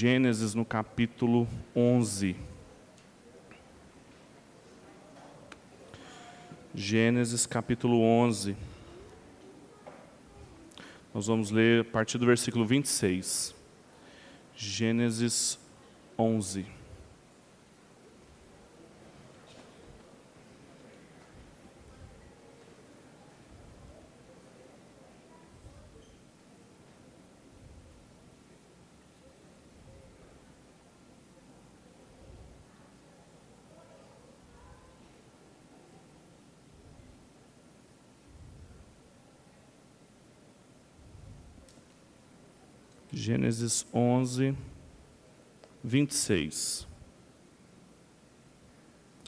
Gênesis no capítulo 11. Gênesis capítulo 11. Nós vamos ler a partir do versículo 26. Gênesis 11. Gênesis 11, 26.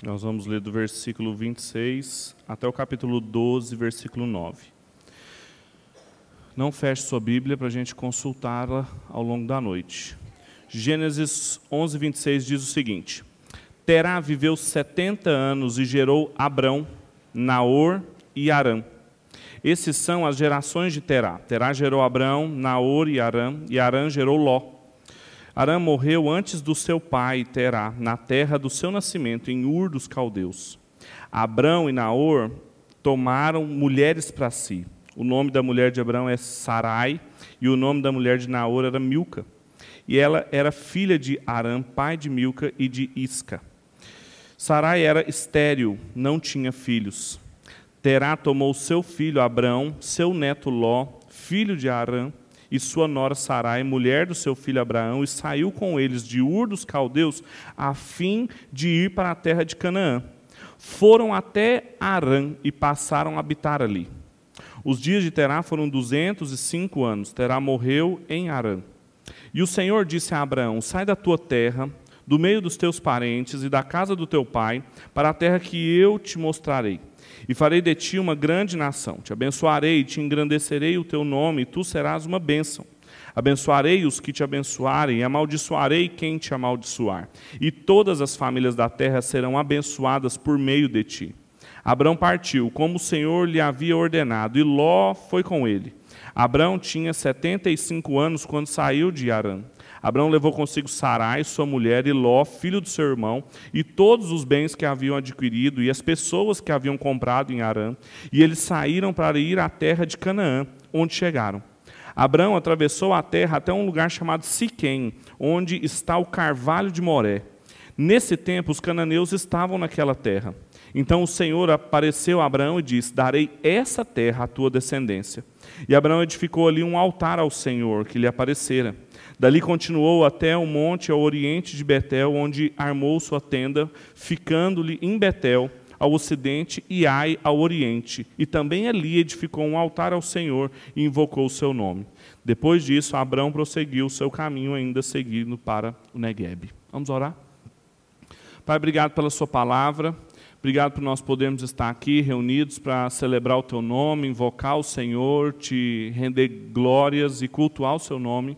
Nós vamos ler do versículo 26 até o capítulo 12, versículo 9. Não feche sua Bíblia para a gente consultá-la ao longo da noite. Gênesis 11, 26 diz o seguinte: Terá viveu 70 anos e gerou Abrão, Naor e Arã. Esses são as gerações de Terá. Terá gerou Abrão, Naor e Arã, e Arã gerou Ló. Arã morreu antes do seu pai, Terá, na terra do seu nascimento, em Ur dos Caldeus. Abrão e Naor tomaram mulheres para si. O nome da mulher de Abrão é Sarai, e o nome da mulher de Naor era Milca. E ela era filha de Arã, pai de Milca e de Isca. Sarai era estéril, não tinha filhos. Terá tomou seu filho Abrão, seu neto Ló, filho de Arã, e sua nora Sarai, mulher do seu filho Abraão, e saiu com eles de Ur dos Caldeus, a fim de ir para a terra de Canaã. Foram até Arã e passaram a habitar ali. Os dias de Terá foram duzentos e cinco anos. Terá morreu em Arã. E o Senhor disse a Abraão: Sai da tua terra, do meio dos teus parentes e da casa do teu pai, para a terra que eu te mostrarei. E farei de ti uma grande nação. Te abençoarei te engrandecerei o teu nome, e tu serás uma bênção. Abençoarei os que te abençoarem, e amaldiçoarei quem te amaldiçoar. E todas as famílias da terra serão abençoadas por meio de ti. Abrão partiu, como o Senhor lhe havia ordenado, e Ló foi com ele. Abrão tinha setenta e cinco anos quando saiu de Arã. Abraão levou consigo Sarai, sua mulher, e Ló, filho do seu irmão, e todos os bens que haviam adquirido, e as pessoas que haviam comprado em Arã, e eles saíram para ir à terra de Canaã, onde chegaram. Abraão atravessou a terra até um lugar chamado Siquém, onde está o carvalho de Moré. Nesse tempo, os cananeus estavam naquela terra. Então o Senhor apareceu a Abraão e disse: Darei essa terra à tua descendência. E Abraão edificou ali um altar ao Senhor que lhe aparecera. Dali continuou até o monte ao oriente de Betel, onde armou sua tenda, ficando-lhe em Betel, ao ocidente, e Ai ao oriente. E também ali edificou um altar ao Senhor e invocou o seu nome. Depois disso, Abraão prosseguiu o seu caminho, ainda seguindo para o Negueb. Vamos orar? Pai, obrigado pela sua palavra. Obrigado por nós podermos estar aqui reunidos para celebrar o teu nome, invocar o Senhor, te render glórias e cultuar o seu nome.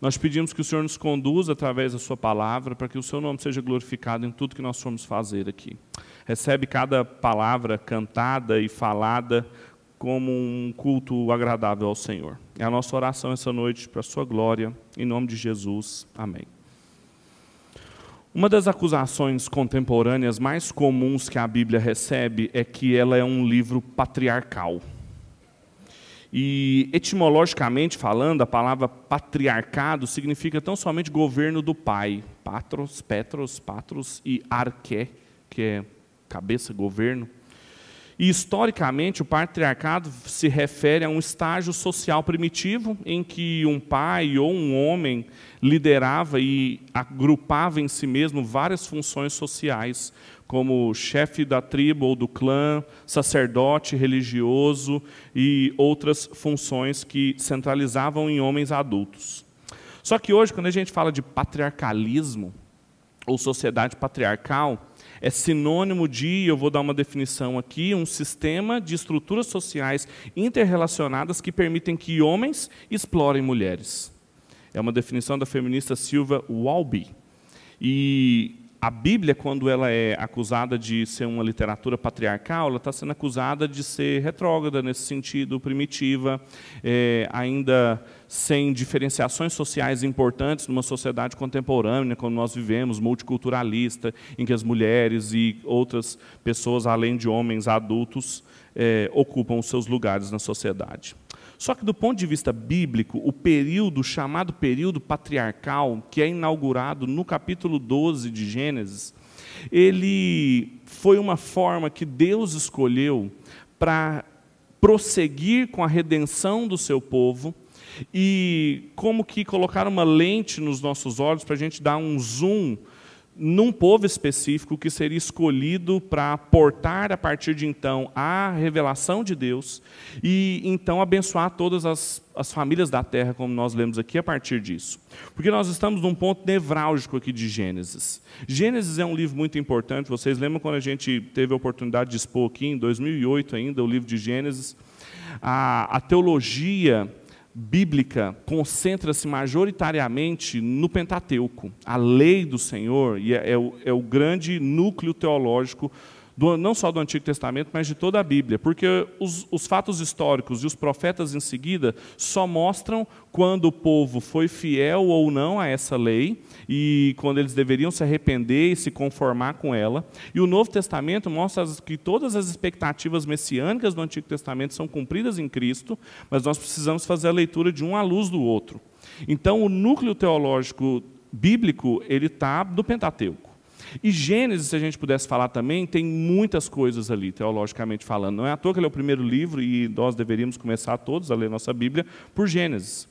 Nós pedimos que o Senhor nos conduza através da Sua palavra, para que o Seu nome seja glorificado em tudo que nós formos fazer aqui. Recebe cada palavra cantada e falada como um culto agradável ao Senhor. É a nossa oração essa noite para a Sua glória, em nome de Jesus. Amém. Uma das acusações contemporâneas mais comuns que a Bíblia recebe é que ela é um livro patriarcal. E etimologicamente falando, a palavra patriarcado significa tão somente governo do pai. Patros, Petros, Patros e Arqué, que é cabeça, governo. E historicamente, o patriarcado se refere a um estágio social primitivo em que um pai ou um homem liderava e agrupava em si mesmo várias funções sociais, como chefe da tribo ou do clã, sacerdote religioso e outras funções que centralizavam em homens adultos. Só que hoje, quando a gente fala de patriarcalismo ou sociedade patriarcal, é sinônimo de, eu vou dar uma definição aqui, um sistema de estruturas sociais interrelacionadas que permitem que homens explorem mulheres. É uma definição da feminista Silva Walby. E a Bíblia, quando ela é acusada de ser uma literatura patriarcal, ela está sendo acusada de ser retrógrada nesse sentido, primitiva, é, ainda sem diferenciações sociais importantes numa sociedade contemporânea, como nós vivemos, multiculturalista, em que as mulheres e outras pessoas, além de homens adultos, é, ocupam os seus lugares na sociedade. Só que, do ponto de vista bíblico, o período chamado período patriarcal, que é inaugurado no capítulo 12 de Gênesis, ele foi uma forma que Deus escolheu para prosseguir com a redenção do seu povo e como que colocar uma lente nos nossos olhos para a gente dar um zoom num povo específico que seria escolhido para portar a partir de então a revelação de Deus e então abençoar todas as, as famílias da terra, como nós lemos aqui a partir disso. Porque nós estamos num ponto nevrálgico aqui de Gênesis. Gênesis é um livro muito importante, vocês lembram quando a gente teve a oportunidade de expor aqui, em 2008 ainda, o livro de Gênesis? A, a teologia bíblica concentra-se majoritariamente no Pentateuco, a lei do Senhor, é, é, o, é o grande núcleo teológico do, não só do Antigo Testamento, mas de toda a Bíblia, porque os, os, fatos históricos e os profetas em seguida só mostram quando o povo foi fiel ou não a essa lei e quando eles deveriam se arrepender e se conformar com ela. E o Novo Testamento mostra que todas as expectativas messiânicas do Antigo Testamento são cumpridas em Cristo, mas nós precisamos fazer a leitura de um à luz do outro. Então, o núcleo teológico bíblico ele está do Pentateuco. E Gênesis, se a gente pudesse falar também, tem muitas coisas ali, teologicamente falando. Não é à toa que ele é o primeiro livro e nós deveríamos começar todos a ler nossa Bíblia por Gênesis.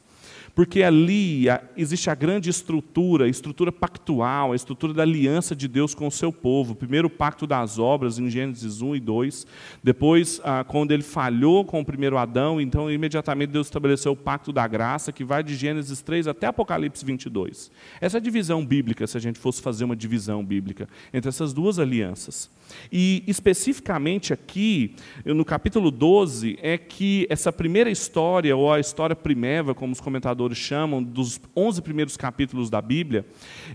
Porque ali existe a grande estrutura, a estrutura pactual, a estrutura da aliança de Deus com o seu povo. Primeiro o pacto das obras, em Gênesis 1 e 2. Depois, ah, quando ele falhou com o primeiro Adão, então imediatamente Deus estabeleceu o pacto da graça, que vai de Gênesis 3 até Apocalipse 22. Essa é a divisão bíblica, se a gente fosse fazer uma divisão bíblica, entre essas duas alianças. E especificamente aqui, no capítulo 12, é que essa primeira história, ou a história primeva, como os comentadores chamam, dos 11 primeiros capítulos da Bíblia,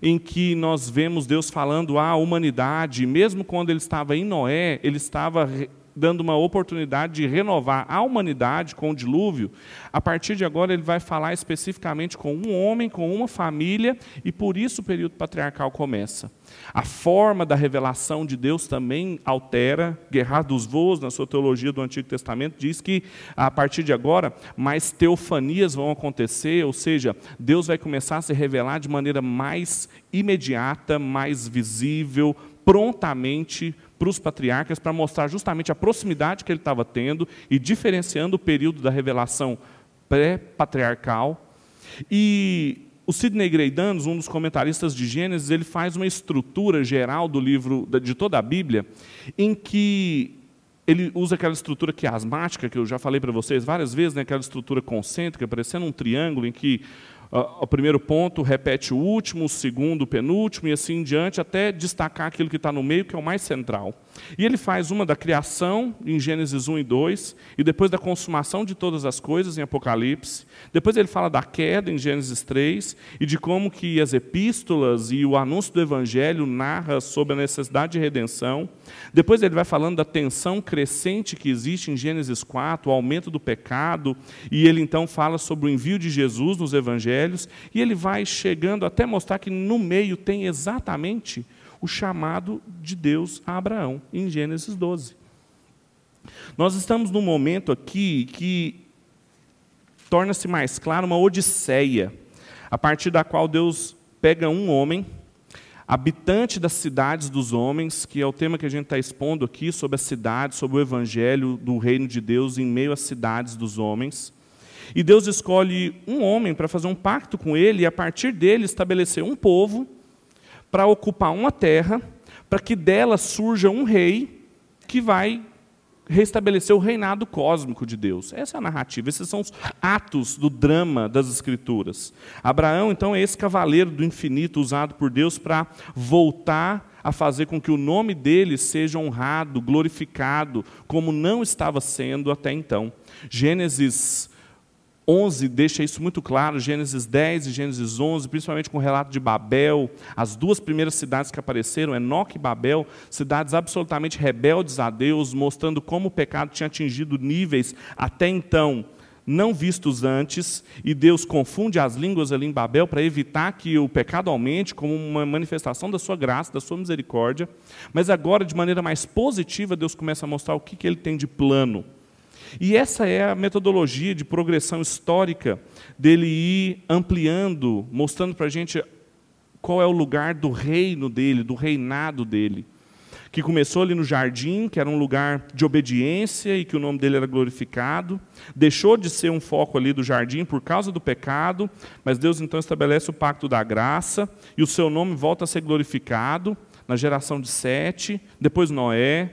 em que nós vemos Deus falando à humanidade, mesmo quando ele estava em Noé, ele estava dando uma oportunidade de renovar a humanidade com o dilúvio, a partir de agora ele vai falar especificamente com um homem, com uma família, e por isso o período patriarcal começa. A forma da revelação de Deus também altera. Gerhard dos Voos, na sua teologia do Antigo Testamento, diz que a partir de agora mais teofanias vão acontecer, ou seja, Deus vai começar a se revelar de maneira mais imediata, mais visível, prontamente para os patriarcas, para mostrar justamente a proximidade que ele estava tendo e diferenciando o período da revelação pré-patriarcal. E o Sidney Greidanos, um dos comentaristas de Gênesis, ele faz uma estrutura geral do livro, de toda a Bíblia, em que ele usa aquela estrutura quiasmática, que eu já falei para vocês várias vezes, né, aquela estrutura concêntrica, parecendo um triângulo, em que o primeiro ponto repete o último, o segundo o penúltimo, e assim em diante, até destacar aquilo que está no meio, que é o mais central. E ele faz uma da criação, em Gênesis 1 e 2, e depois da consumação de todas as coisas, em Apocalipse. Depois ele fala da queda, em Gênesis 3, e de como que as epístolas e o anúncio do Evangelho narra sobre a necessidade de redenção. Depois ele vai falando da tensão crescente que existe em Gênesis 4, o aumento do pecado, e ele então fala sobre o envio de Jesus nos Evangelhos, e ele vai chegando até mostrar que no meio tem exatamente o chamado de Deus a Abraão, em Gênesis 12. Nós estamos num momento aqui que torna-se mais claro uma odisseia, a partir da qual Deus pega um homem, habitante das cidades dos homens, que é o tema que a gente está expondo aqui, sobre a cidade, sobre o evangelho do reino de Deus em meio às cidades dos homens. E Deus escolhe um homem para fazer um pacto com ele e, a partir dele, estabelecer um povo para ocupar uma terra, para que dela surja um rei que vai restabelecer o reinado cósmico de Deus. Essa é a narrativa, esses são os atos do drama das Escrituras. Abraão, então, é esse cavaleiro do infinito usado por Deus para voltar a fazer com que o nome dele seja honrado, glorificado, como não estava sendo até então. Gênesis 11 deixa isso muito claro, Gênesis 10 e Gênesis 11, principalmente com o relato de Babel, as duas primeiras cidades que apareceram, Enoque e Babel, cidades absolutamente rebeldes a Deus, mostrando como o pecado tinha atingido níveis até então não vistos antes, e Deus confunde as línguas ali em Babel para evitar que o pecado aumente como uma manifestação da sua graça, da sua misericórdia. Mas agora, de maneira mais positiva, Deus começa a mostrar o que, que ele tem de plano e essa é a metodologia de progressão histórica dele ir ampliando, mostrando para a gente qual é o lugar do reino dele, do reinado dele. Que começou ali no jardim, que era um lugar de obediência e que o nome dele era glorificado. Deixou de ser um foco ali do jardim por causa do pecado, mas Deus então estabelece o pacto da graça e o seu nome volta a ser glorificado na geração de Sete, depois Noé,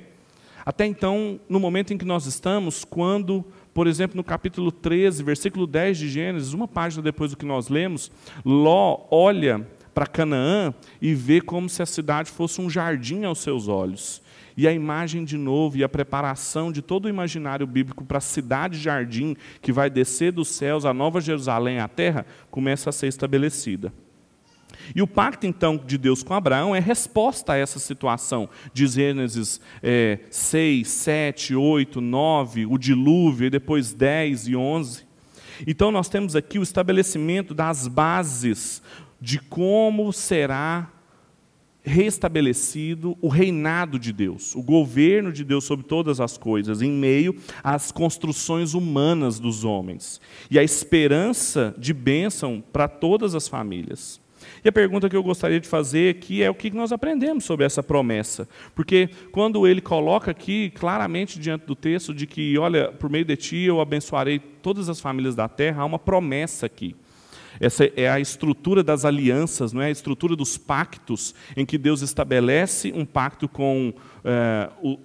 até então, no momento em que nós estamos, quando, por exemplo, no capítulo 13, versículo 10 de Gênesis, uma página depois do que nós lemos, Ló olha para Canaã e vê como se a cidade fosse um jardim aos seus olhos. E a imagem de novo e a preparação de todo o imaginário bíblico para a cidade-jardim que vai descer dos céus, a nova Jerusalém, a terra, começa a ser estabelecida. E o pacto, então, de Deus com Abraão é resposta a essa situação de Gênesis é, 6, 7, 8, 9, o dilúvio, e depois 10 e 11. Então, nós temos aqui o estabelecimento das bases de como será restabelecido o reinado de Deus, o governo de Deus sobre todas as coisas, em meio às construções humanas dos homens, e a esperança de bênção para todas as famílias. E a pergunta que eu gostaria de fazer aqui é o que nós aprendemos sobre essa promessa. Porque quando ele coloca aqui claramente diante do texto de que, olha, por meio de ti eu abençoarei todas as famílias da terra, há uma promessa aqui. Essa é a estrutura das alianças, não é? a estrutura dos pactos, em que Deus estabelece um pacto com é, o,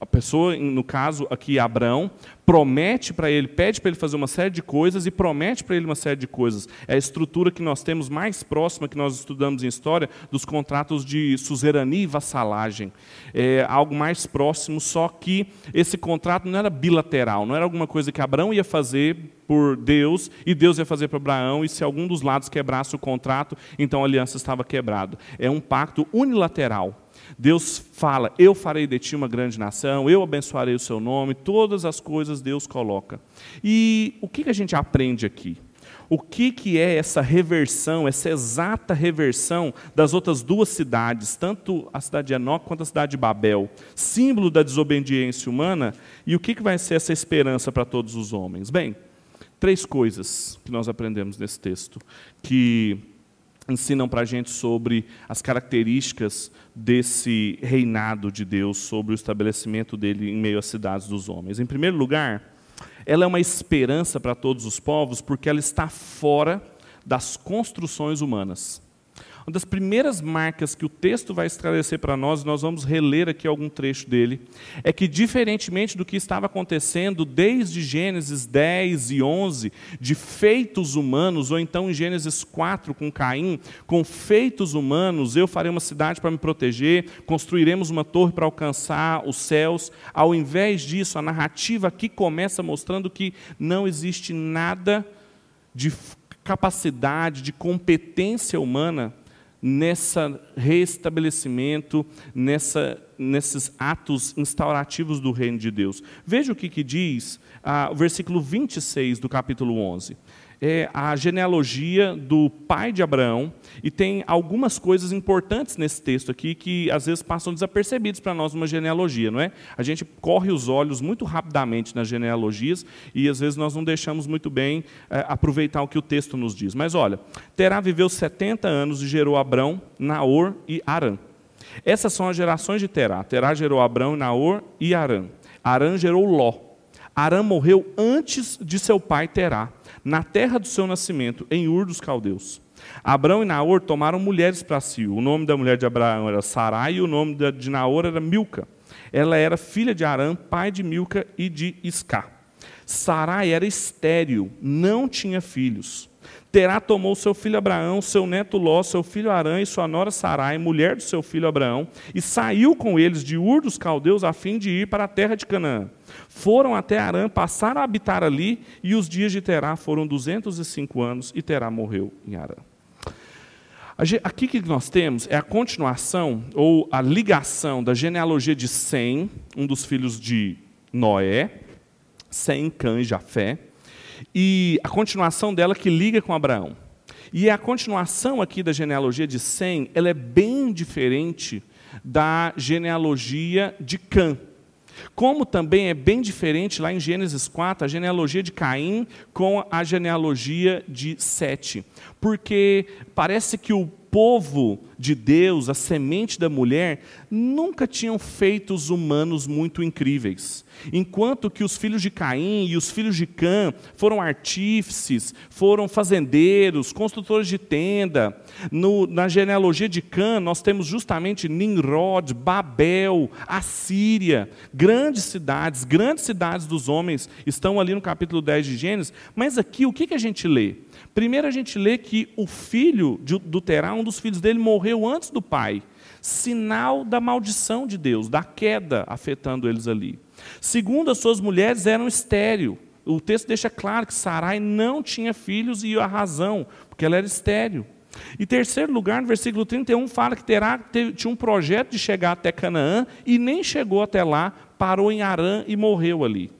a pessoa, no caso aqui Abraão, promete para ele, pede para ele fazer uma série de coisas e promete para ele uma série de coisas. É a estrutura que nós temos mais próxima, que nós estudamos em história, dos contratos de suzerania e vassalagem. É algo mais próximo, só que esse contrato não era bilateral, não era alguma coisa que Abraão ia fazer por Deus e Deus ia fazer para Abraão, e se algum dos lados quebrasse o contrato, então a aliança estava quebrada. É um pacto unilateral. Deus fala: Eu farei de ti uma grande nação, eu abençoarei o seu nome, todas as coisas Deus coloca. E o que a gente aprende aqui? O que, que é essa reversão, essa exata reversão das outras duas cidades, tanto a cidade de Enoque quanto a cidade de Babel, símbolo da desobediência humana, e o que, que vai ser essa esperança para todos os homens? Bem, três coisas que nós aprendemos nesse texto, que ensinam para a gente sobre as características desse reinado de Deus, sobre o estabelecimento dele em meio às cidades dos homens. Em primeiro lugar, ela é uma esperança para todos os povos porque ela está fora das construções humanas. Uma das primeiras marcas que o texto vai esclarecer para nós, nós vamos reler aqui algum trecho dele, é que, diferentemente do que estava acontecendo desde Gênesis 10 e 11, de feitos humanos, ou então em Gênesis 4 com Caim, com feitos humanos, eu farei uma cidade para me proteger, construiremos uma torre para alcançar os céus. Ao invés disso, a narrativa aqui começa mostrando que não existe nada de capacidade, de competência humana nessa restabelecimento, nessa, nesses atos instaurativos do reino de Deus. Veja o que, que diz ah, o versículo 26 do capítulo 11 é a genealogia do pai de Abraão, e tem algumas coisas importantes nesse texto aqui que às vezes passam desapercebidos para nós numa genealogia, não é? A gente corre os olhos muito rapidamente nas genealogias e às vezes nós não deixamos muito bem é, aproveitar o que o texto nos diz. Mas olha, Terá viveu 70 anos e gerou Abrão, Naor e Arã. Essas são as gerações de Terá. Terá gerou Abrão, Naor e Arã. Arã gerou Ló. Arã morreu antes de seu pai Terá na terra do seu nascimento, em Ur dos Caldeus. Abraão e Naor tomaram mulheres para si. O nome da mulher de Abraão era Sarai e o nome de Naor era Milca. Ela era filha de Arã, pai de Milca e de Isca. Sarai era estéril, não tinha filhos. Terá tomou seu filho Abraão, seu neto Ló, seu filho Arã e sua nora Sarai, mulher do seu filho Abraão, e saiu com eles de Ur dos caldeus a fim de ir para a terra de Canaã. Foram até Arã, passaram a habitar ali, e os dias de Terá foram 205 anos, e Terá morreu em Arã. Aqui que nós temos é a continuação ou a ligação da genealogia de Sem, um dos filhos de Noé, Sem, Cã e Jafé, e a continuação dela que liga com Abraão. E a continuação aqui da genealogia de Sem, ela é bem diferente da genealogia de Cã. Como também é bem diferente lá em Gênesis 4, a genealogia de Caim com a genealogia de Sete. Porque parece que o povo de Deus, a semente da mulher, nunca tinham feitos humanos muito incríveis. Enquanto que os filhos de Caim e os filhos de Cã foram artífices, foram fazendeiros, construtores de tenda. No, na genealogia de Cã, nós temos justamente Nimrod, Babel, Assíria, grandes cidades, grandes cidades dos homens estão ali no capítulo 10 de Gênesis. Mas aqui, o que, que a gente lê? Primeiro a gente lê que o filho do Terá, um dos filhos dele, morreu antes do pai. Sinal da maldição de Deus, da queda afetando eles ali. Segundo, as suas mulheres eram estéril. O texto deixa claro que Sarai não tinha filhos e a razão, porque ela era estéril. E terceiro lugar, no versículo 31, fala que Terá tinha um projeto de chegar até Canaã e nem chegou até lá, parou em Arã e morreu ali.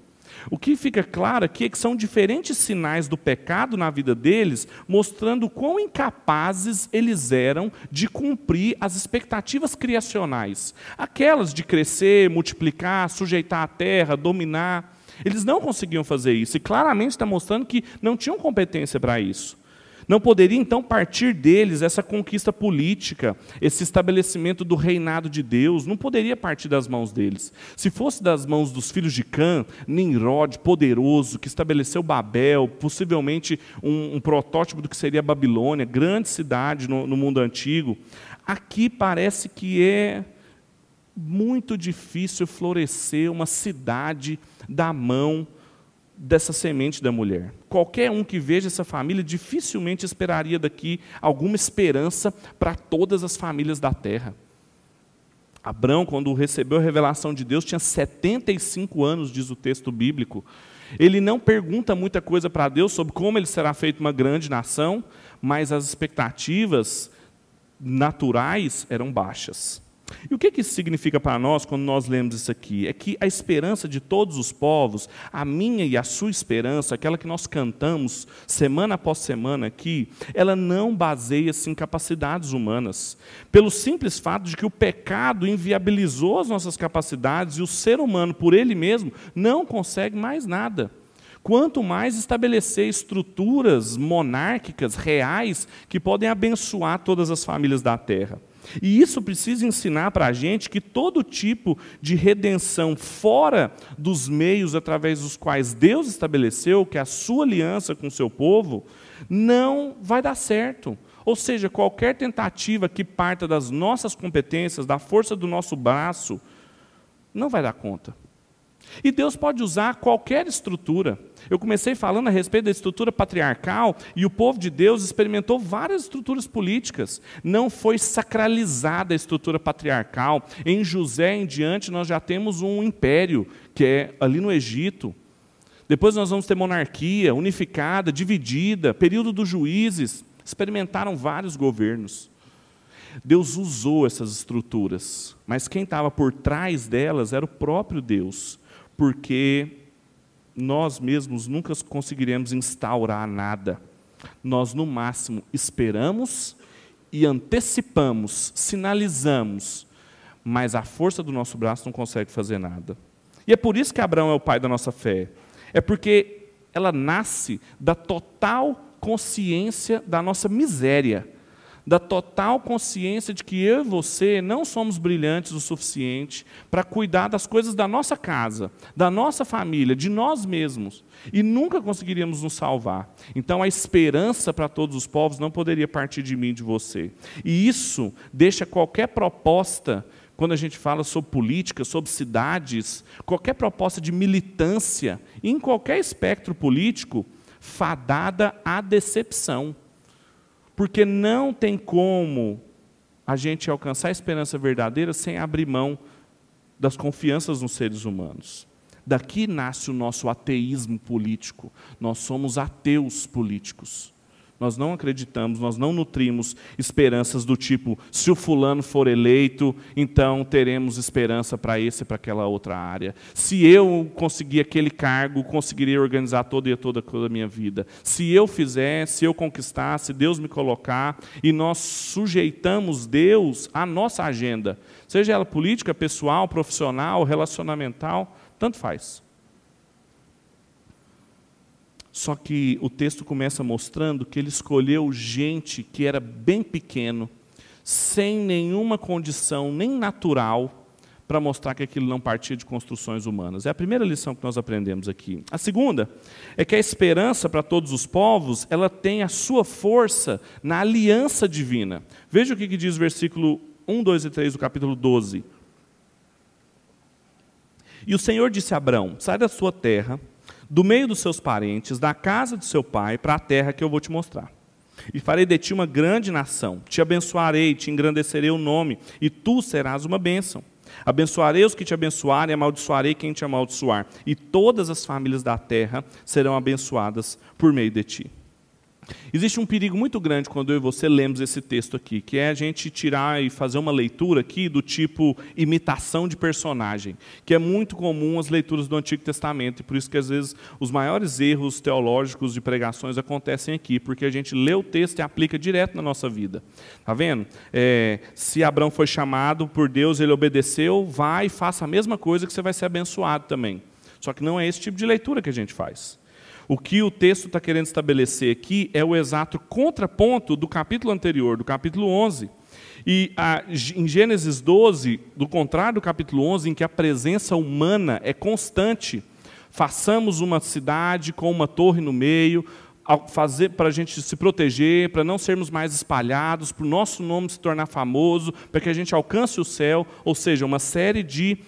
O que fica claro aqui é que são diferentes sinais do pecado na vida deles, mostrando quão incapazes eles eram de cumprir as expectativas criacionais aquelas de crescer, multiplicar, sujeitar a terra, dominar. Eles não conseguiam fazer isso, e claramente está mostrando que não tinham competência para isso. Não poderia então partir deles essa conquista política, esse estabelecimento do reinado de Deus, não poderia partir das mãos deles. Se fosse das mãos dos filhos de Cã, Nimrod, poderoso, que estabeleceu Babel, possivelmente um, um protótipo do que seria Babilônia, grande cidade no, no mundo antigo, aqui parece que é muito difícil florescer uma cidade da mão dessa semente da mulher. Qualquer um que veja essa família dificilmente esperaria daqui alguma esperança para todas as famílias da terra. Abraão, quando recebeu a revelação de Deus, tinha 75 anos, diz o texto bíblico. Ele não pergunta muita coisa para Deus sobre como ele será feito uma grande nação, mas as expectativas naturais eram baixas. E o que, que isso significa para nós quando nós lemos isso aqui? É que a esperança de todos os povos, a minha e a sua esperança, aquela que nós cantamos semana após semana aqui, ela não baseia-se em capacidades humanas. Pelo simples fato de que o pecado inviabilizou as nossas capacidades e o ser humano, por ele mesmo, não consegue mais nada. Quanto mais estabelecer estruturas monárquicas reais que podem abençoar todas as famílias da terra. E isso precisa ensinar para a gente que todo tipo de redenção fora dos meios através dos quais Deus estabeleceu, que é a sua aliança com o seu povo, não vai dar certo. Ou seja, qualquer tentativa que parta das nossas competências, da força do nosso braço, não vai dar conta. E Deus pode usar qualquer estrutura. Eu comecei falando a respeito da estrutura patriarcal e o povo de Deus experimentou várias estruturas políticas. Não foi sacralizada a estrutura patriarcal. Em José em diante nós já temos um império, que é ali no Egito. Depois nós vamos ter monarquia unificada, dividida, período dos juízes. Experimentaram vários governos. Deus usou essas estruturas, mas quem estava por trás delas era o próprio Deus porque nós mesmos nunca conseguiremos instaurar nada. Nós, no máximo, esperamos e antecipamos, sinalizamos, mas a força do nosso braço não consegue fazer nada. E é por isso que Abraão é o pai da nossa fé. É porque ela nasce da total consciência da nossa miséria da total consciência de que eu e você não somos brilhantes o suficiente para cuidar das coisas da nossa casa, da nossa família, de nós mesmos, e nunca conseguiríamos nos salvar. Então a esperança para todos os povos não poderia partir de mim de você. E isso deixa qualquer proposta quando a gente fala sobre política, sobre cidades, qualquer proposta de militância, em qualquer espectro político, fadada à decepção. Porque não tem como a gente alcançar a esperança verdadeira sem abrir mão das confianças nos seres humanos. Daqui nasce o nosso ateísmo político. Nós somos ateus políticos. Nós não acreditamos, nós não nutrimos esperanças do tipo, se o fulano for eleito, então teremos esperança para esse e para aquela outra área. Se eu conseguir aquele cargo, conseguirei organizar toda e toda, toda a minha vida. Se eu fizer, se eu conquistar, se Deus me colocar, e nós sujeitamos Deus à nossa agenda, seja ela política, pessoal, profissional, relacionamental, tanto faz. Só que o texto começa mostrando que ele escolheu gente que era bem pequeno, sem nenhuma condição, nem natural, para mostrar que aquilo não partia de construções humanas. É a primeira lição que nós aprendemos aqui. A segunda é que a esperança para todos os povos, ela tem a sua força na aliança divina. Veja o que diz o versículo 1, 2 e 3 do capítulo 12. E o Senhor disse a Abraão: Sai da sua terra, do meio dos seus parentes, da casa de seu pai, para a terra que eu vou te mostrar. E farei de ti uma grande nação, te abençoarei, te engrandecerei o nome, e tu serás uma bênção. Abençoarei os que te abençoarem, amaldiçoarei quem te amaldiçoar, e todas as famílias da terra serão abençoadas por meio de ti. Existe um perigo muito grande quando eu e você lemos esse texto aqui, que é a gente tirar e fazer uma leitura aqui do tipo imitação de personagem, que é muito comum as leituras do Antigo Testamento, e por isso que às vezes os maiores erros teológicos de pregações acontecem aqui, porque a gente lê o texto e aplica direto na nossa vida. Tá vendo? É, se Abraão foi chamado por Deus, ele obedeceu, vai e faça a mesma coisa que você vai ser abençoado também. Só que não é esse tipo de leitura que a gente faz. O que o texto está querendo estabelecer aqui é o exato contraponto do capítulo anterior, do capítulo 11. E a, em Gênesis 12, do contrário do capítulo 11, em que a presença humana é constante, façamos uma cidade com uma torre no meio, para a gente se proteger, para não sermos mais espalhados, para o nosso nome se tornar famoso, para que a gente alcance o céu, ou seja, uma série de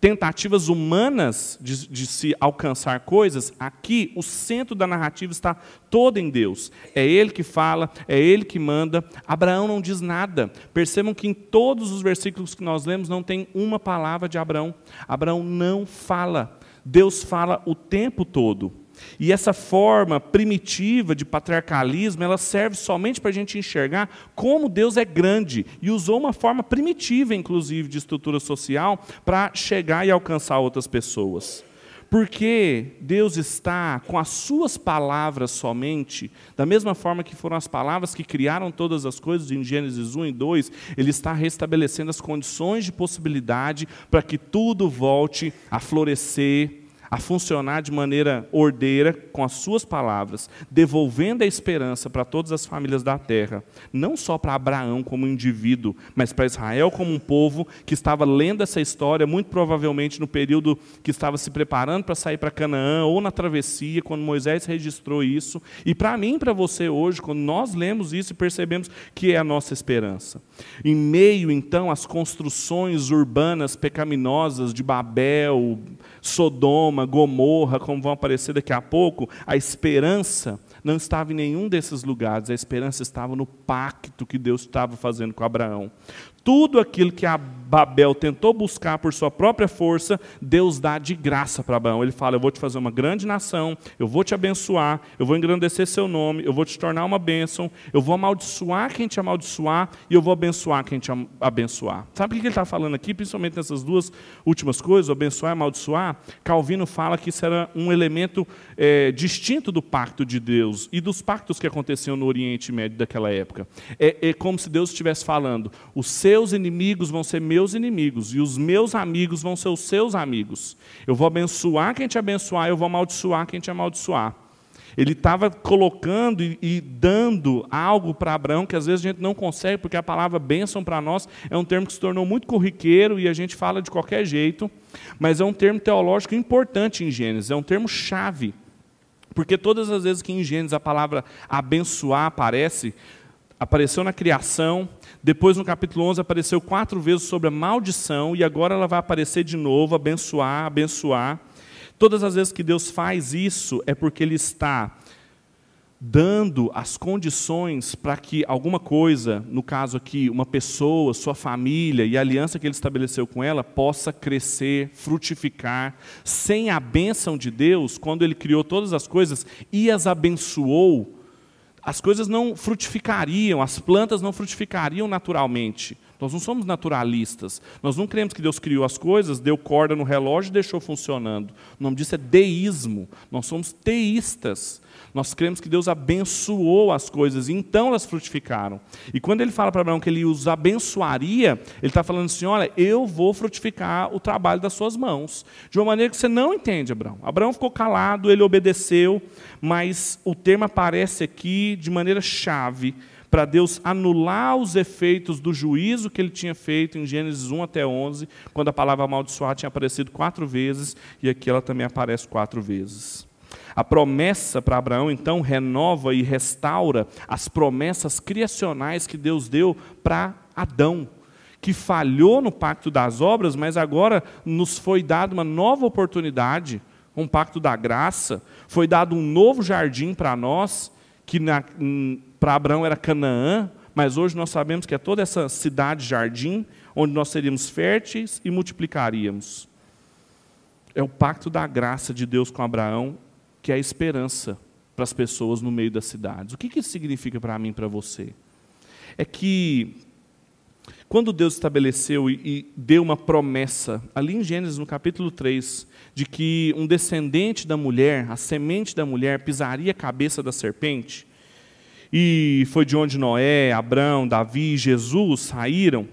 tentativas humanas de, de, se alcançar coisas, aqui o centro da narrativa está todo em Deus. É Ele que fala, é Ele que manda. Abraão não diz nada. Percebam que em todos os versículos que nós lemos não tem uma palavra de Abraão. Abraão não fala. Deus fala o tempo todo. E essa forma primitiva de patriarcalismo, ela serve somente para a gente enxergar como Deus é grande e usou uma forma primitiva, inclusive, de estrutura social para chegar e alcançar outras pessoas. Porque Deus está com as suas palavras somente, da mesma forma que foram as palavras que criaram todas as coisas em Gênesis 1 e 2, Ele está restabelecendo as condições de possibilidade para que tudo volte a florescer, a funcionar de maneira ordeira com as suas palavras, devolvendo a esperança para todas as famílias da terra, não só para Abraão como indivíduo, mas para Israel como um povo que estava lendo essa história, muito provavelmente no período que estava se preparando para sair para Canaã ou na travessia, quando Moisés registrou isso, e para mim e para você hoje, quando nós lemos isso e percebemos que é a nossa esperança. Em meio, então, às construções urbanas pecaminosas de Babel, Sodoma, Gomorra, como vão aparecer daqui a pouco, a esperança não estava em nenhum desses lugares, a esperança estava no pacto que Deus estava fazendo com Abraão. Tudo aquilo que a Babel tentou buscar por sua própria força, Deus dá de graça para Abraão. Ele fala: Eu vou te fazer uma grande nação, eu vou te abençoar, eu vou engrandecer seu nome, eu vou te tornar uma bênção, eu vou amaldiçoar quem te amaldiçoar e eu vou abençoar quem te abençoar. Sabe o que ele está falando aqui, principalmente nessas duas últimas coisas, abençoar e amaldiçoar? Calvino fala que isso era um elemento é, distinto do pacto de Deus e dos pactos que aconteciam no Oriente Médio daquela época. É, é como se Deus estivesse falando: o seus inimigos vão ser meus inimigos, e os meus amigos vão ser os seus amigos. Eu vou abençoar quem te abençoar, eu vou amaldiçoar quem te amaldiçoar. Ele estava colocando e, e, dando algo para Abraão que às vezes a gente não consegue, porque a palavra bênção para nós é um termo que se tornou muito corriqueiro e a gente fala de qualquer jeito, mas é um termo teológico importante em Gênesis, é um termo chave. Porque todas as vezes que em Gênesis a palavra abençoar aparece, apareceu na criação, depois no capítulo 11 apareceu quatro vezes sobre a maldição, e agora ela vai aparecer de novo, abençoar, abençoar. Todas as vezes que Deus faz isso é porque Ele está dando as condições para que alguma coisa, no caso aqui, uma pessoa, sua família e a aliança que ele estabeleceu com ela, possa crescer, frutificar. Sem a bênção de Deus, quando ele criou todas as coisas e as abençoou, as coisas não frutificariam, as plantas não frutificariam naturalmente. Nós não somos naturalistas. Nós não cremos que Deus criou as coisas, deu corda no relógio e deixou funcionando. O nome disso é deísmo. Nós somos teístas. Nós cremos que Deus abençoou as coisas, e então elas frutificaram. E quando ele fala para Abraão que ele os abençoaria, ele está falando assim: olha, eu vou frutificar o trabalho das suas mãos. De uma maneira que você não entende, Abraão. Abraão ficou calado, ele obedeceu, mas o termo aparece aqui de maneira chave para Deus anular os efeitos do juízo que ele tinha feito em Gênesis 1 até 11, quando a palavra amaldiçoar tinha aparecido quatro vezes, e aqui ela também aparece quatro vezes. A promessa para Abraão, então, renova e restaura as promessas criacionais que Deus deu para Adão, que falhou no pacto das obras, mas agora nos foi dada uma nova oportunidade, um pacto da graça, foi dado um novo jardim para nós, que para Abraão era Canaã, mas hoje nós sabemos que é toda essa cidade-jardim, onde nós seríamos férteis e multiplicaríamos. É o pacto da graça de Deus com Abraão que é a esperança para as pessoas no meio das cidades. O que, isso significa para mim e para você? É que quando Deus estabeleceu e, e deu uma promessa, ali em Gênesis, no capítulo 3, de que um descendente da mulher, a semente da mulher, pisaria a cabeça da serpente, e foi de onde Noé, Abraão, Davi e Jesus saíram,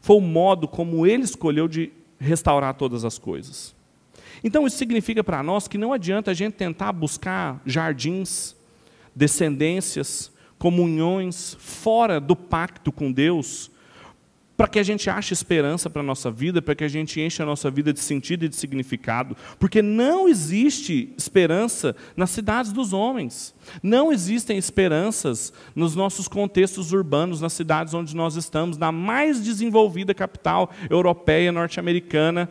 foi o modo como ele escolheu de restaurar todas as coisas. Então isso significa para nós que não adianta a gente tentar buscar jardins, descendências, comunhões fora do pacto com Deus, para que a gente ache esperança para a nossa vida, para que a gente enche a nossa vida de sentido e de significado. Porque não existe esperança nas cidades dos homens. Não existem esperanças nos nossos contextos urbanos, nas cidades onde nós estamos, na mais desenvolvida capital europeia, norte-americana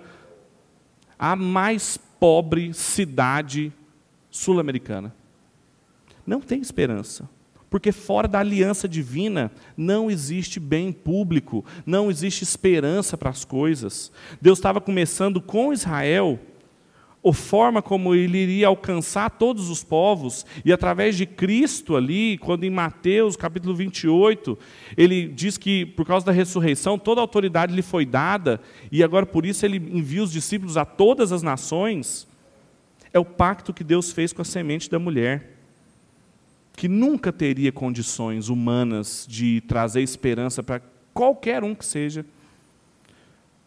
a mais pobre cidade sul-americana. Não tem esperança. Porque fora da aliança divina não existe bem público, não existe esperança para as coisas. Deus estava começando com Israel a forma como ele iria alcançar todos os povos, e através de Cristo ali, quando em Mateus capítulo 28, ele diz que por causa da ressurreição toda a autoridade lhe foi dada, e agora por isso ele envia os discípulos a todas as nações, é o pacto que Deus fez com a semente da mulher, que nunca teria condições humanas de trazer esperança para qualquer um que seja,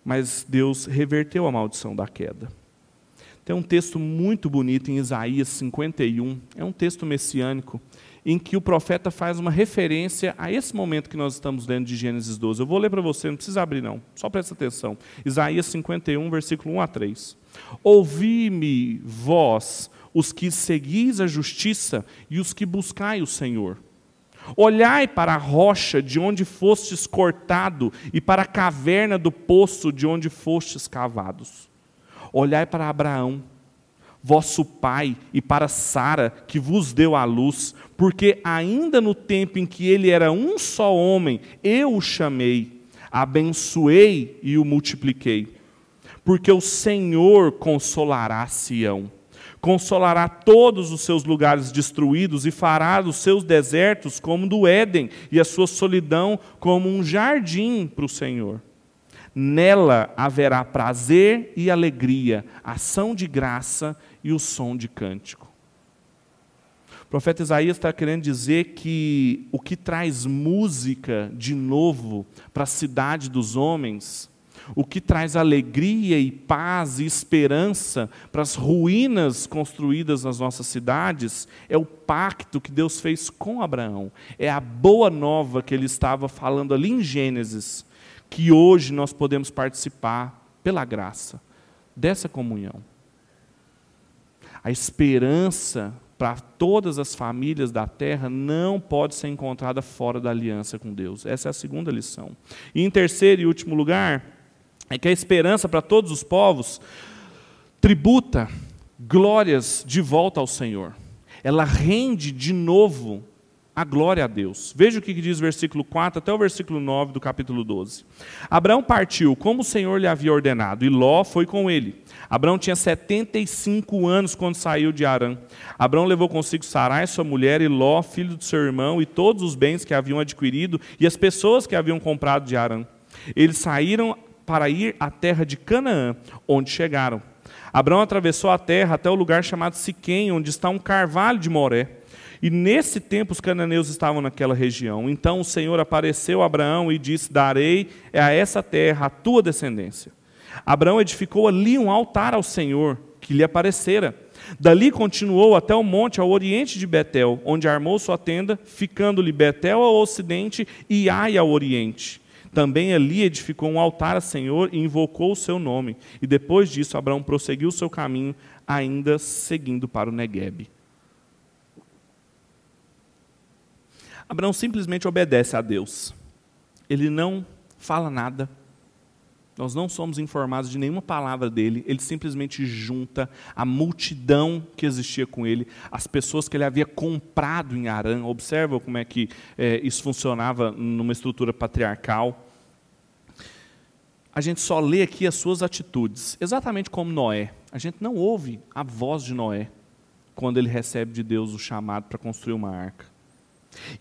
mas Deus reverteu a maldição da queda. Tem um texto muito bonito em Isaías 51, é um texto messiânico, em que o profeta faz uma referência a esse momento que nós estamos lendo de Gênesis 12. Eu vou ler para você, não precisa abrir não, só presta atenção. Isaías 51, versículo 1 a 3. Ouvi-me, vós, os que seguis a justiça e os que buscai o Senhor. Olhai para a rocha de onde fostes cortado e para a caverna do poço de onde fostes cavados Olhai para Abraão, vosso pai, e para Sara, que vos deu a luz, porque ainda no tempo em que ele era um só homem, eu o chamei, abençoei e o multipliquei. Porque o Senhor consolará Sião, consolará todos os seus lugares destruídos e fará os seus desertos como do Éden e a sua solidão como um jardim para o Senhor. Nela haverá prazer e alegria, ação de graça e o som de cântico. O profeta Isaías está querendo dizer que o que traz música de novo para a cidade dos homens, o que traz alegria e paz e esperança para as ruínas construídas nas nossas cidades, é o pacto que Deus fez com Abraão. É a boa nova que ele estava falando ali em Gênesis que hoje nós podemos participar, pela graça, dessa comunhão. A esperança para todas as famílias da terra não pode ser encontrada fora da aliança com Deus. Essa é a segunda lição. E em terceiro e último lugar, é que a esperança para todos os povos tributa glórias de volta ao Senhor. ela rende de novo a glória a Deus. Veja o que diz o versículo 4 até o versículo 9 do capítulo 12. Abraão partiu como o Senhor lhe havia ordenado, e Ló foi com ele. Abraão tinha 75 anos quando saiu de Arã. Abraão levou consigo Sarai, sua mulher, e Ló, filho do seu irmão, e todos os bens que haviam adquirido, e as pessoas que haviam comprado de Arã. Eles saíram para ir à terra de Canaã, onde chegaram. Abraão atravessou a terra até o lugar chamado Siquém, onde está um carvalho de Moré. E nesse tempo os cananeus estavam naquela região. Então o Senhor apareceu a Abraão e disse: Darei a essa terra a tua descendência. Abraão edificou ali um altar ao Senhor, que lhe aparecera. Dali continuou até o monte ao oriente de Betel, onde armou sua tenda, ficando-lhe Betel ao ocidente e Ai ao oriente. Também ali edificou um altar ao Senhor e invocou o seu nome. E depois disso, Abraão prosseguiu o seu caminho, ainda seguindo para o Neguebe. Abraão simplesmente obedece a Deus. Ele não fala nada. Nós não somos informados de nenhuma palavra dele. Ele simplesmente junta a multidão que existia com ele, as pessoas que ele havia comprado em Arã. Observa como é que é, isso funcionava numa estrutura patriarcal. A gente só lê aqui as suas atitudes, exatamente como Noé. A gente não ouve a voz de Noé quando ele recebe de Deus o chamado para construir uma arca.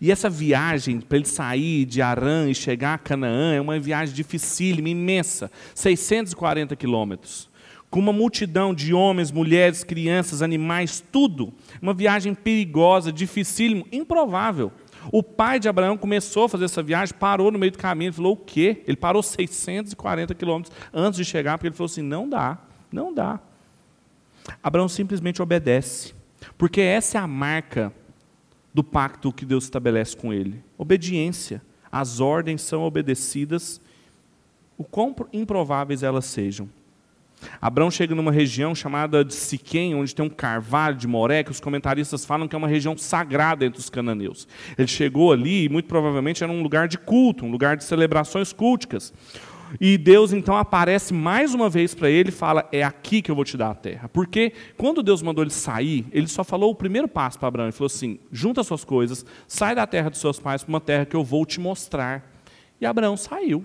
E essa viagem, para ele sair de Arã e chegar a Canaã, é uma viagem dificílima, imensa 640 quilômetros. Com uma multidão de homens, mulheres, crianças, animais, tudo. Uma viagem perigosa, dificílima, improvável. O pai de Abraão começou a fazer essa viagem, parou no meio do caminho, falou: o quê? Ele parou 640 quilômetros antes de chegar, porque ele falou assim: não dá, não dá. Abraão simplesmente obedece, porque essa é a marca do pacto que Deus estabelece com ele. Obediência. As ordens são obedecidas, o quão improváveis elas sejam. Abraão chega numa região chamada de Siquém, onde tem um carvalho de Moré, que os comentaristas falam que é uma região sagrada entre os cananeus. Ele chegou ali e muito provavelmente era um lugar de culto, um lugar de celebrações culticas. E Deus então aparece mais uma vez para ele e fala: É aqui que eu vou te dar a terra. Porque quando Deus mandou ele sair, ele só falou o primeiro passo para Abraão. Ele falou assim: Junta suas coisas, sai da terra dos seus pais para uma terra que eu vou te mostrar. E Abraão saiu.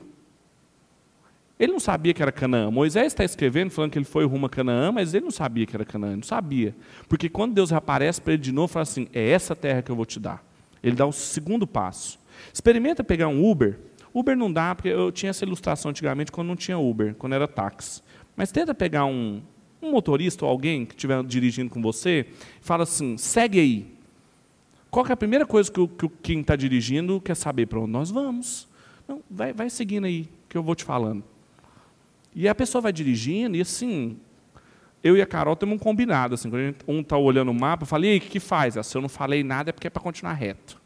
Ele não sabia que era Canaã. Moisés está escrevendo, falando que ele foi rumo a Canaã, mas ele não sabia que era Canaã, não sabia. Porque quando Deus aparece para ele de novo, fala assim: É essa terra que eu vou te dar. Ele dá o segundo passo. Experimenta pegar um Uber Uber não dá, porque eu tinha essa ilustração antigamente quando não tinha Uber, quando era táxi. Mas tenta pegar um, um motorista ou alguém que estiver dirigindo com você fala assim, segue aí. Qual é a primeira coisa que, o, que quem está dirigindo quer saber para onde nós vamos? Não, vai, vai seguindo aí, que eu vou te falando. E a pessoa vai dirigindo e assim, eu e a Carol temos um combinado. Assim, quando um está olhando o mapa, eu falei, o que, faz? Se eu não falei nada é porque é para continuar reto.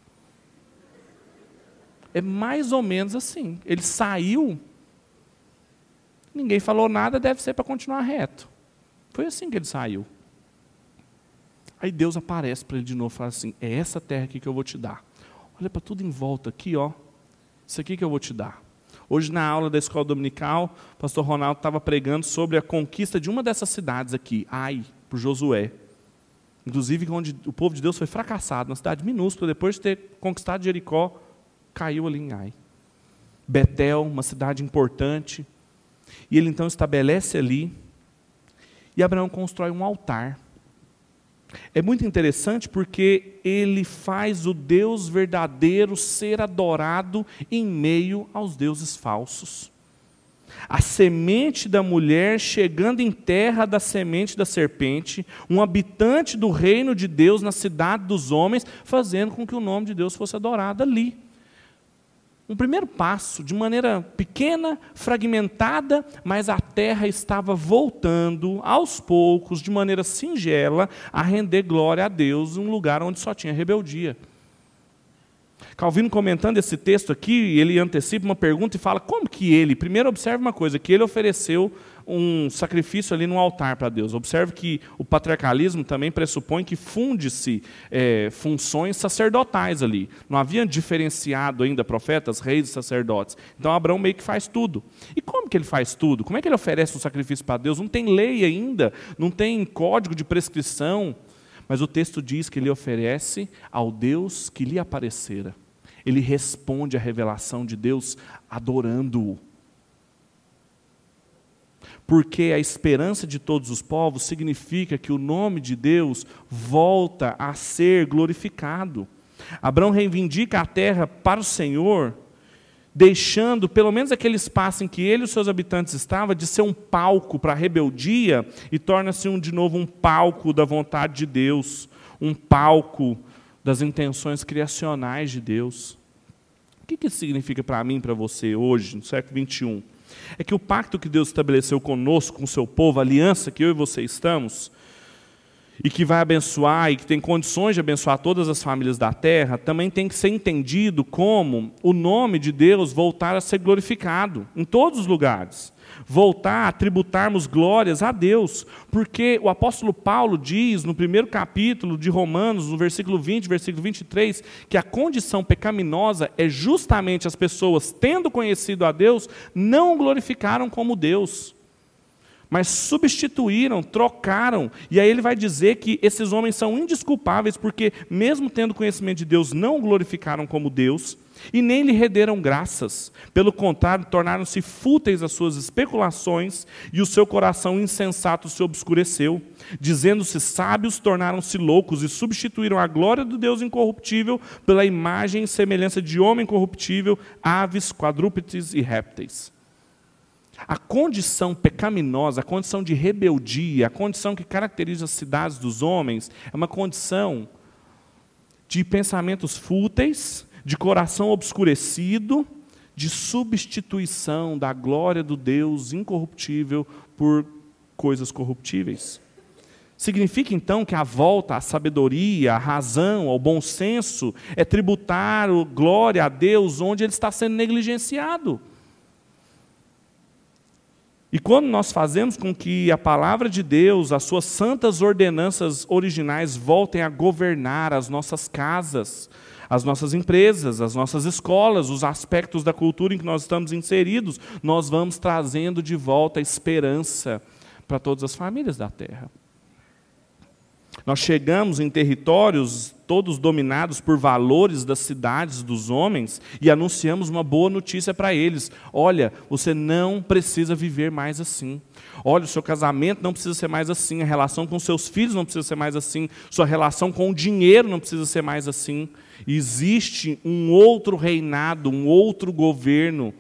É mais ou menos assim. Ele saiu, ninguém falou nada, deve ser para continuar reto. Foi assim que ele saiu. Aí Deus aparece para ele de novo e fala assim: É essa terra aqui que eu vou te dar. Olha para tudo em volta aqui, ó. Isso aqui que eu vou te dar. Hoje, na aula da escola dominical, o pastor Ronaldo estava pregando sobre a conquista de uma dessas cidades aqui, Ai, por Josué. Inclusive, onde o povo de Deus foi fracassado, uma cidade minúscula, depois de ter conquistado Jericó, caiu ali em Ai. Betel, uma cidade importante. E ele então estabelece ali. E Abraão constrói um altar. É muito interessante porque ele faz o Deus verdadeiro ser adorado em meio aos deuses falsos. A semente da mulher chegando em terra da semente da serpente, um habitante do reino de Deus na cidade dos homens, fazendo com que o nome de Deus fosse adorado ali um primeiro passo, de maneira pequena, fragmentada, mas a terra estava voltando aos poucos, de maneira singela, a render glória a Deus em um lugar onde só tinha rebeldia. Calvino comentando esse texto aqui, ele antecipa uma pergunta e fala como que ele, primeiro observe uma coisa, que ele ofereceu um sacrifício ali no altar para Deus. Observe que o patriarcalismo também pressupõe que funde-se é, funções sacerdotais ali. Não havia diferenciado ainda profetas, reis e sacerdotes. Então Abraão meio que faz tudo. E como que ele faz tudo? Como é que ele oferece um sacrifício para Deus? Não tem lei ainda, não tem código de prescrição. Mas o texto diz que ele oferece ao Deus que lhe aparecera. Ele responde à revelação de Deus adorando-o. Porque a esperança de todos os povos significa que o nome de Deus volta a ser glorificado. Abraão reivindica a terra para o Senhor, deixando pelo menos aquele espaço em que ele e os seus habitantes estavam de ser um palco para a rebeldia e torna-se um, de novo um palco da vontade de Deus, um palco das intenções criacionais de Deus. O que isso significa para mim, para você, hoje, no século 21? É que o pacto que Deus estabeleceu conosco, com o seu povo, a aliança que eu e você estamos, e que vai abençoar e que tem condições de abençoar todas as famílias da terra, também tem que ser entendido como o nome de Deus voltar a ser glorificado em todos os lugares. Voltar a tributarmos glórias a Deus, porque o apóstolo Paulo diz no primeiro capítulo de Romanos, no versículo 20, versículo 23, que a condição pecaminosa é justamente as pessoas, tendo conhecido a Deus, não o glorificaram como Deus mas substituíram, trocaram. E aí ele vai dizer que esses homens são indisculpáveis, porque, mesmo tendo conhecimento de Deus, não o glorificaram como Deus e nem lhe renderam graças. Pelo contrário, tornaram-se fúteis as suas especulações e o seu coração insensato se obscureceu. Dizendo-se sábios, tornaram-se loucos e substituíram a glória do Deus incorruptível pela imagem e semelhança de homem corruptível, aves, quadrúpedes e répteis. A condição pecaminosa, a condição de rebeldia, a condição que caracteriza as cidades dos homens, é uma condição de pensamentos fúteis, de coração obscurecido, de substituição da glória do Deus incorruptível por coisas corruptíveis. Significa então que a volta à sabedoria, à razão, ao bom senso é tributar glória a Deus onde ele está sendo negligenciado. E quando nós fazemos com que a palavra de Deus, as suas santas ordenanças originais voltem a governar as nossas casas, as nossas empresas, as nossas escolas, os aspectos da cultura em que nós estamos inseridos, nós vamos trazendo de volta a esperança para todas as famílias da terra. Nós chegamos em territórios todos dominados por valores das cidades dos homens e anunciamos uma boa notícia para eles: olha, você não precisa viver mais assim. Olha, o seu casamento não precisa ser mais assim, a relação com seus filhos não precisa ser mais assim, sua relação com o dinheiro não precisa ser mais assim. Existe um outro reinado, um outro governo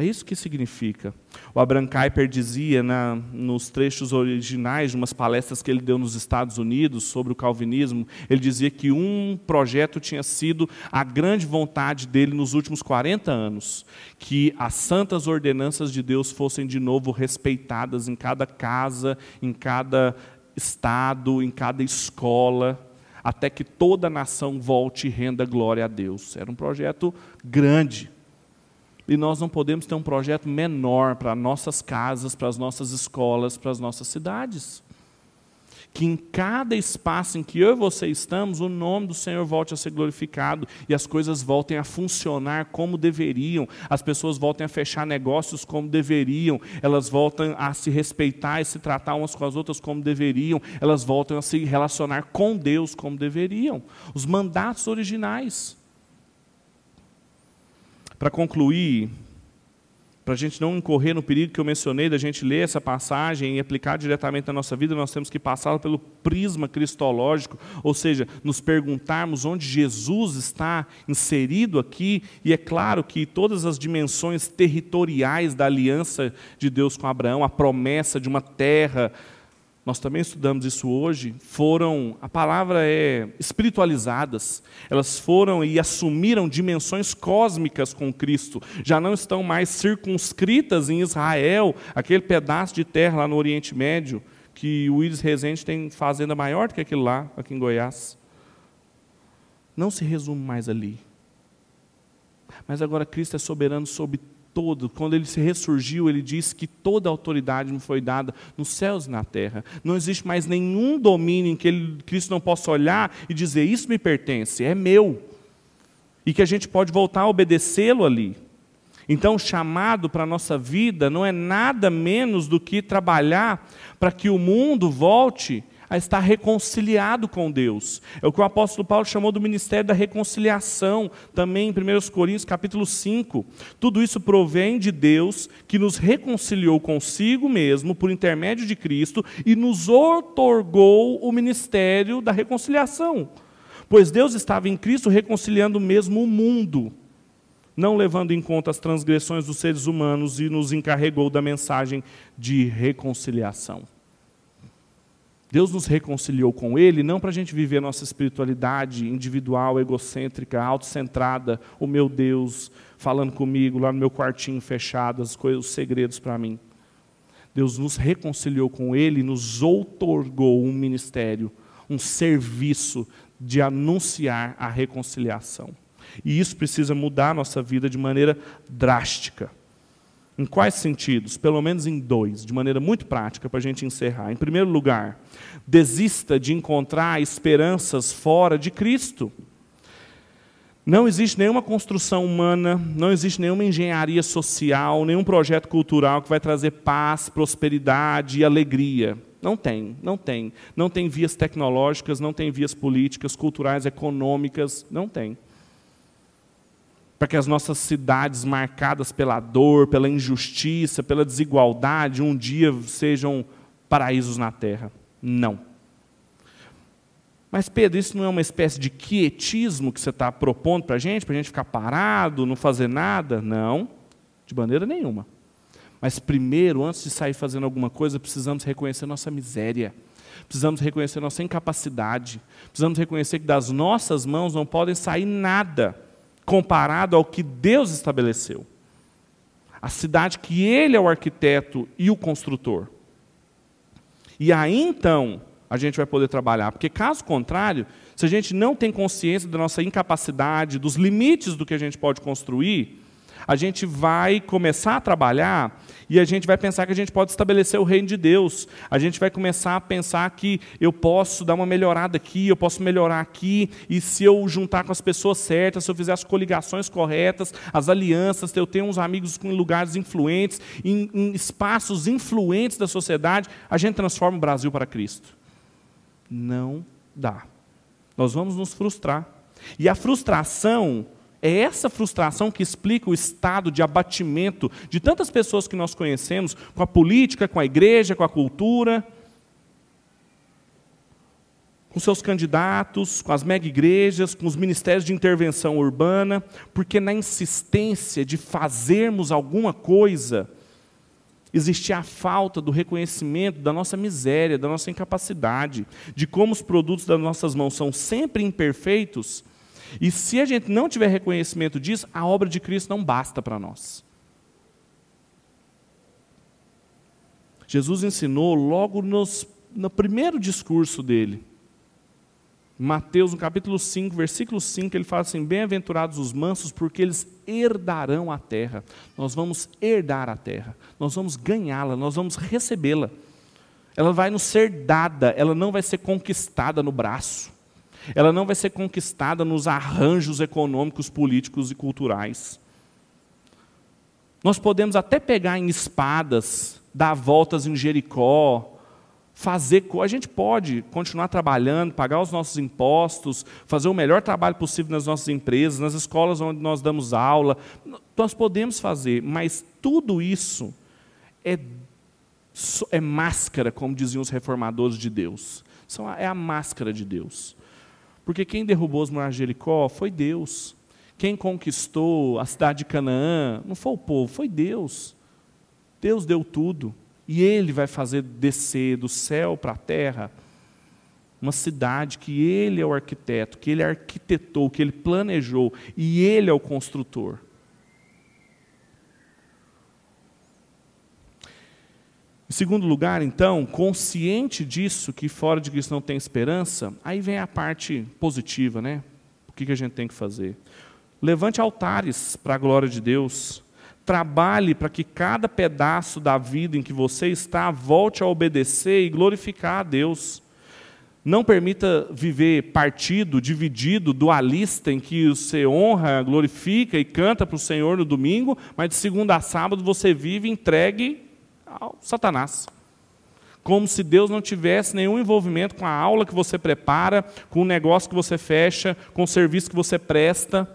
É isso que significa. O Abraham Kuyper dizia na, nos trechos originais de umas palestras que ele deu nos Estados Unidos sobre o calvinismo, ele dizia que um projeto tinha sido a grande vontade dele nos últimos 40 anos, que as santas ordenanças de Deus fossem de novo respeitadas em cada casa, em cada estado, em cada escola, até que toda a nação volte e renda glória a Deus. Era um projeto grande e nós não podemos ter um projeto menor para nossas casas, para as nossas escolas, para as nossas cidades. Que em cada espaço em que eu e você estamos, o nome do Senhor volte a ser glorificado e as coisas voltem a funcionar como deveriam, as pessoas voltem a fechar negócios como deveriam, elas voltam a se respeitar e se tratar umas com as outras como deveriam, elas voltam a se relacionar com Deus como deveriam. Os mandatos originais. Para concluir, para a gente não incorrer no perigo que eu mencionei da gente ler essa passagem e aplicar diretamente na nossa vida, nós temos que passá-la pelo prisma cristológico, ou seja, nos perguntarmos onde Jesus está inserido aqui, e é claro que todas as dimensões territoriais da aliança de Deus com Abraão, a promessa de uma terra nós também estudamos isso hoje, foram, a palavra é espiritualizadas, elas foram e assumiram dimensões cósmicas com Cristo, já não estão mais circunscritas em Israel, aquele pedaço de terra lá no Oriente Médio, que o Iris Rezende tem fazenda maior do que aquele lá, aqui em Goiás. Não se resume mais ali. Mas agora Cristo é soberano sobre todo, quando ele se ressurgiu, ele disse que toda a autoridade me foi dada nos céus e na terra. Não existe mais nenhum domínio em que ele, Cristo não possa olhar e dizer: Isso me pertence, é meu. E que a gente pode voltar a obedecê-lo ali. Então, o chamado para a nossa vida não é nada menos do que trabalhar para que o mundo volte a estar reconciliado com Deus. É o que o apóstolo Paulo chamou do ministério da reconciliação, também em 1 Coríntios capítulo 5. Tudo isso provém de Deus, que nos reconciliou consigo mesmo por intermédio de Cristo e nos otorgou o ministério da reconciliação. Pois Deus estava em Cristo reconciliando mesmo o mundo, não levando em conta as transgressões dos seres humanos e nos encarregou da mensagem de reconciliação. Deus nos reconciliou com Ele, não para a gente viver nossa espiritualidade individual, egocêntrica, autocentrada, o meu Deus falando comigo lá no meu quartinho fechado, as coisas, os segredos para mim. Deus nos reconciliou com Ele, nos outorgou um ministério, um serviço de anunciar a reconciliação. E isso precisa mudar a nossa vida de maneira drástica. Em quais sentidos? Pelo menos em dois, de maneira muito prática, para a gente encerrar. Em primeiro lugar, desista de encontrar esperanças fora de Cristo. Não existe nenhuma construção humana, não existe nenhuma engenharia social, nenhum projeto cultural que vai trazer paz, prosperidade e alegria. Não tem, não tem. Não tem vias tecnológicas, não tem vias políticas, culturais, econômicas, não tem para que as nossas cidades marcadas pela dor, pela injustiça, pela desigualdade, um dia sejam paraísos na terra. Não. Mas, Pedro, isso não é uma espécie de quietismo que você está propondo para a gente, para a gente ficar parado, não fazer nada? Não, de maneira nenhuma. Mas, primeiro, antes de sair fazendo alguma coisa, precisamos reconhecer nossa miséria. Precisamos reconhecer nossa incapacidade. Precisamos reconhecer que das nossas mãos não podem sair nada comparado ao que Deus estabeleceu. A cidade que Ele é o arquiteto e o construtor. E aí então a gente vai poder trabalhar, porque caso contrário, se a gente não tem consciência da nossa incapacidade, dos limites do que a gente pode construir, a gente vai começar a trabalhar e a gente vai pensar que a gente pode estabelecer o reino de Deus. A gente vai começar a pensar que eu posso dar uma melhorada aqui, eu posso melhorar aqui, e se eu juntar com as pessoas certas, se eu fizer as coligações corretas, as alianças, se eu tenho uns amigos em lugares influentes, em, em espaços influentes da sociedade, a gente transforma o Brasil para Cristo. Não dá. Nós vamos nos frustrar. E a frustração é essa frustração que explica o estado de abatimento de tantas pessoas que nós conhecemos, com a política, com a igreja, com a cultura, com seus candidatos, com as mega-igrejas, com os ministérios de intervenção urbana, porque na insistência de fazermos alguma coisa, existia a falta do reconhecimento da nossa miséria, da nossa incapacidade, de como os produtos das nossas mãos são sempre imperfeitos e se a gente não tiver reconhecimento disso, a obra de Cristo não basta para nós. Jesus ensinou logo nos, no primeiro discurso dele. Mateus, no capítulo 5, versículo 5, ele fala assim: Bem-aventurados os mansos, porque eles herdarão a terra. Nós vamos herdar a terra, nós vamos ganhá-la, nós vamos recebê-la. Ela vai nos ser dada, ela não vai ser conquistada no braço ela não vai ser conquistada nos arranjos econômicos, políticos e culturais. Nós podemos até pegar em espadas, dar voltas em Jericó, fazer. A gente pode continuar trabalhando, pagar os nossos impostos, fazer o melhor trabalho possível nas nossas empresas, nas escolas onde nós damos aula. Nós podemos fazer, mas tudo isso é, é máscara, como diziam os reformadores de Deus. É a máscara de Deus. Porque quem derrubou os murais de Jericó foi Deus. Quem conquistou a cidade de Canaã não foi o povo, foi Deus. Deus deu tudo. E Ele vai fazer descer do céu para a terra uma cidade que Ele é o arquiteto, que Ele arquitetou, que Ele planejou, e Ele é o construtor. Em segundo lugar, então, consciente disso, que fora de Cristo não tem esperança, aí vem a parte positiva, né? O que a gente tem que fazer? Levante altares para a glória de Deus. Trabalhe para que cada pedaço da vida em que você está volte a obedecer e glorificar a Deus. Não permita viver partido, dividido, dualista, em que você honra, glorifica e canta para o Senhor no domingo, mas de segunda a sábado você vive entregue ao Satanás. Como se Deus não tivesse nenhum envolvimento com a aula que você prepara, com o negócio que você fecha, com o serviço que você presta.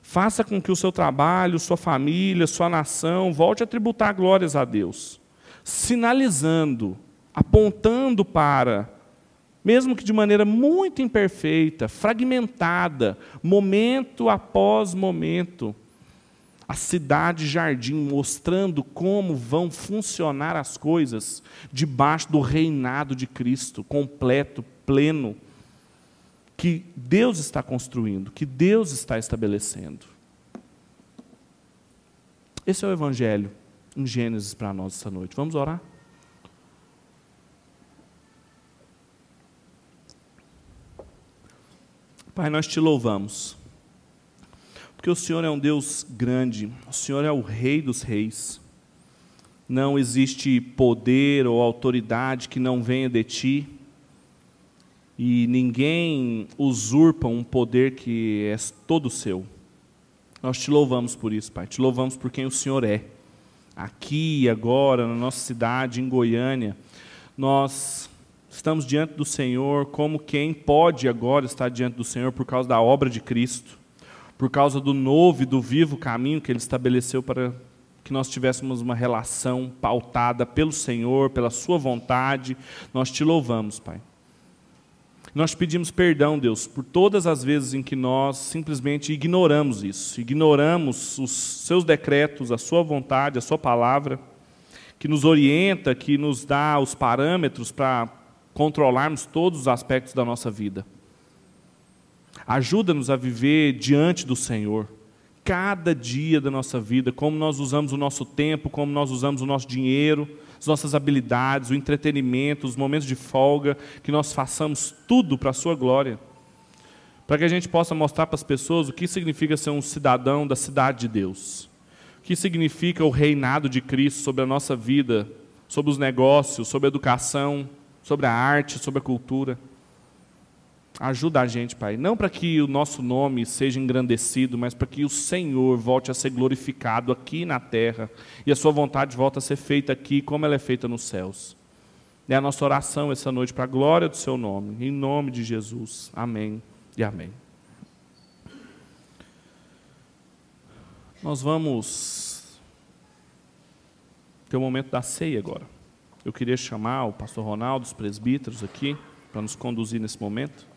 Faça com que o seu trabalho, sua família, sua nação volte a tributar glórias a Deus, sinalizando apontando para, mesmo que de maneira muito imperfeita, fragmentada, momento após momento, a cidade jardim mostrando como vão funcionar as coisas debaixo do reinado de Cristo, completo, pleno, que Deus está construindo, que Deus está estabelecendo. Esse é o Evangelho em Gênesis para nós essa noite. Vamos orar? Pai, nós te louvamos, porque o Senhor é um Deus grande, o Senhor é o Rei dos Reis. Não existe poder ou autoridade que não venha de ti, e ninguém usurpa um poder que é todo seu. Nós te louvamos por isso, Pai, te louvamos por quem o Senhor é. Aqui agora, na nossa cidade, em Goiânia, nós estamos diante do Senhor como quem pode agora estar diante do Senhor por causa da obra de Cristo, por causa do novo e do vivo caminho que Ele estabeleceu para que nós tivéssemos uma relação pautada pelo Senhor, pela Sua vontade. Nós te louvamos, Pai. Nós pedimos perdão, Deus, por todas as vezes em que nós simplesmente ignoramos isso, ignoramos os seus decretos, a Sua vontade, a Sua palavra, que nos orienta, que nos dá os parâmetros para controlarmos todos os aspectos da nossa vida. Ajuda-nos a viver diante do Senhor, cada dia da nossa vida, como nós usamos o nosso tempo, como nós usamos o nosso dinheiro, as nossas habilidades, o entretenimento, os momentos de folga, que nós façamos tudo para a Sua glória. Para que a gente possa mostrar para as pessoas o que significa ser um cidadão da cidade de Deus. O que significa o reinado de Cristo sobre a nossa vida, sobre os negócios, sobre a educação, sobre a arte, sobre a cultura. Ajuda a gente, Pai, não para que o nosso nome seja engrandecido, mas para que o Senhor volte a ser glorificado aqui na terra e a Sua vontade volte a ser feita aqui como ela é feita nos céus. É a nossa oração essa noite para a glória do Seu nome, em nome de Jesus. Amém e amém. Nós vamos ter o momento da ceia agora. Eu queria chamar o pastor Ronaldo, os presbíteros aqui, para nos conduzir nesse momento.